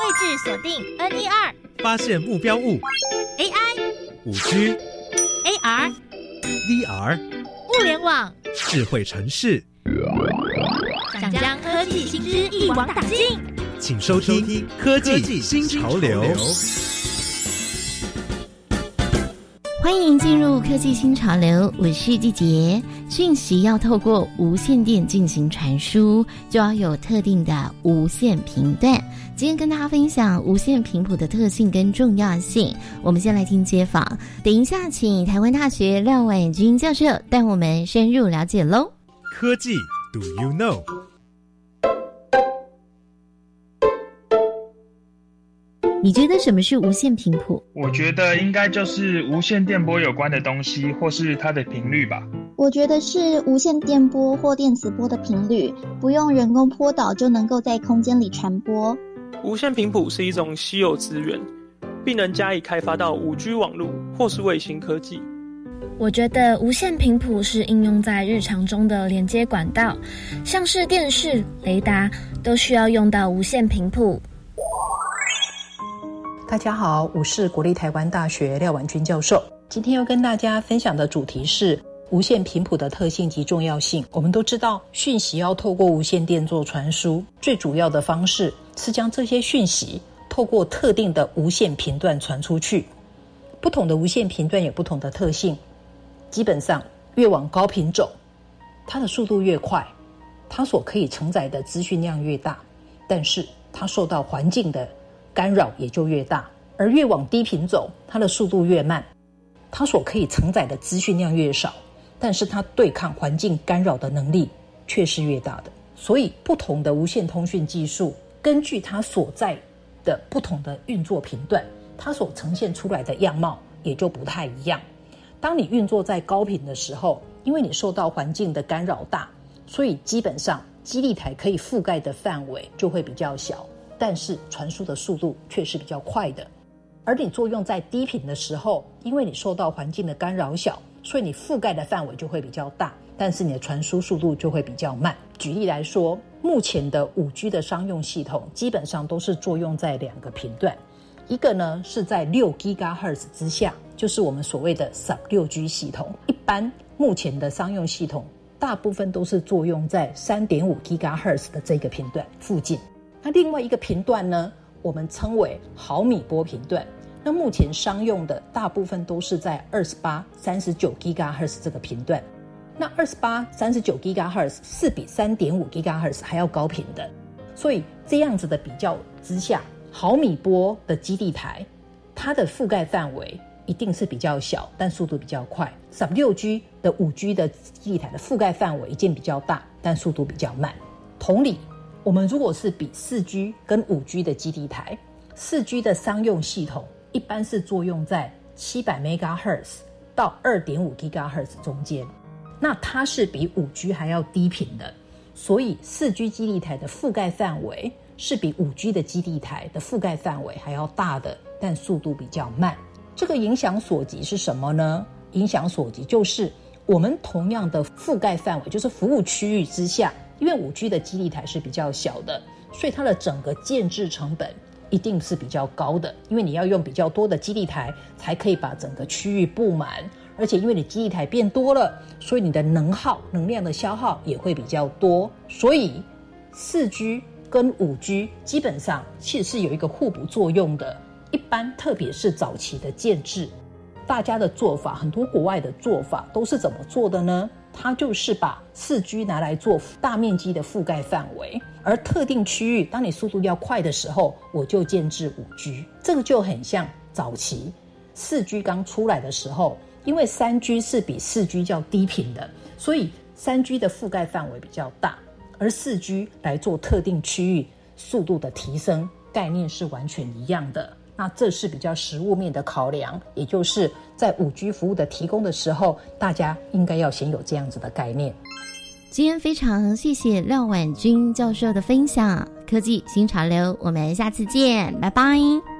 位置锁定 N 一二，发现目标物。AI、五 G、AR、VR、物联网，智慧城市，想将科技新知一网打尽。请收听《科技新潮流》。欢迎进入科技新潮流，我是季杰。讯息要透过无线电进行传输，就要有特定的无线频段。今天跟大家分享无线频谱的特性跟重要性。我们先来听街访，等一下请台湾大学廖婉君教授带我们深入了解喽。科技，Do you know？你觉得什么是无线频谱？我觉得应该就是无线电波有关的东西，或是它的频率吧。我觉得是无线电波或电磁波的频率，不用人工波导就能够在空间里传播。无线频谱是一种稀有资源，并能加以开发到五 G 网络或是卫星科技。我觉得无线频谱是应用在日常中的连接管道，像是电视、雷达都需要用到无线频谱。大家好，我是国立台湾大学廖婉君教授。今天要跟大家分享的主题是无线频谱的特性及重要性。我们都知道，讯息要透过无线电做传输，最主要的方式是将这些讯息透过特定的无线频段传出去。不同的无线频段有不同的特性，基本上越往高频走，它的速度越快，它所可以承载的资讯量越大，但是它受到环境的干扰也就越大，而越往低频走，它的速度越慢，它所可以承载的资讯量越少，但是它对抗环境干扰的能力却是越大的。所以，不同的无线通讯技术，根据它所在的不同的运作频段，它所呈现出来的样貌也就不太一样。当你运作在高频的时候，因为你受到环境的干扰大，所以基本上基地台可以覆盖的范围就会比较小。但是传输的速度却是比较快的，而你作用在低频的时候，因为你受到环境的干扰小，所以你覆盖的范围就会比较大，但是你的传输速度就会比较慢。举例来说，目前的五 G 的商用系统基本上都是作用在两个频段，一个呢是在六 GHz 之下，就是我们所谓的 Sub 六 G 系统。一般目前的商用系统大部分都是作用在三点五 GHz 的这个频段附近。那另外一个频段呢，我们称为毫米波频段。那目前商用的大部分都是在二十八、三十九 GHz 这个频段。那二十八、三十九 GHz 是比三点五 GHz 还要高频的，所以这样子的比较之下，毫米波的基地台，它的覆盖范围一定是比较小，但速度比较快。Sub 六 G 的五 G 的基地台的覆盖范围一定比较大，但速度比较慢。同理。我们如果是比四 G 跟五 G 的基地台，四 G 的商用系统一般是作用在七百 MHz 到二点五 GHz 中间，那它是比五 G 还要低频的，所以四 G 基地台的覆盖范围是比五 G 的基地台的覆盖范围还要大的，但速度比较慢。这个影响所及是什么呢？影响所及就是我们同样的覆盖范围，就是服务区域之下。因为五 G 的基地台是比较小的，所以它的整个建制成本一定是比较高的。因为你要用比较多的基地台，才可以把整个区域布满。而且因为你基地台变多了，所以你的能耗、能量的消耗也会比较多。所以四 G 跟五 G 基本上其实是有一个互补作用的。一般特别是早期的建制，大家的做法，很多国外的做法都是怎么做的呢？它就是把四 G 拿来做大面积的覆盖范围，而特定区域，当你速度要快的时候，我就建制五 G。这个就很像早期四 G 刚出来的时候，因为三 G 是比四 G 较低频的，所以三 G 的覆盖范围比较大，而四 G 来做特定区域速度的提升，概念是完全一样的。那这是比较实物面的考量，也就是在五 G 服务的提供的时候，大家应该要先有这样子的概念。今天非常谢谢廖婉君教授的分享，科技新潮流，我们下次见，拜拜。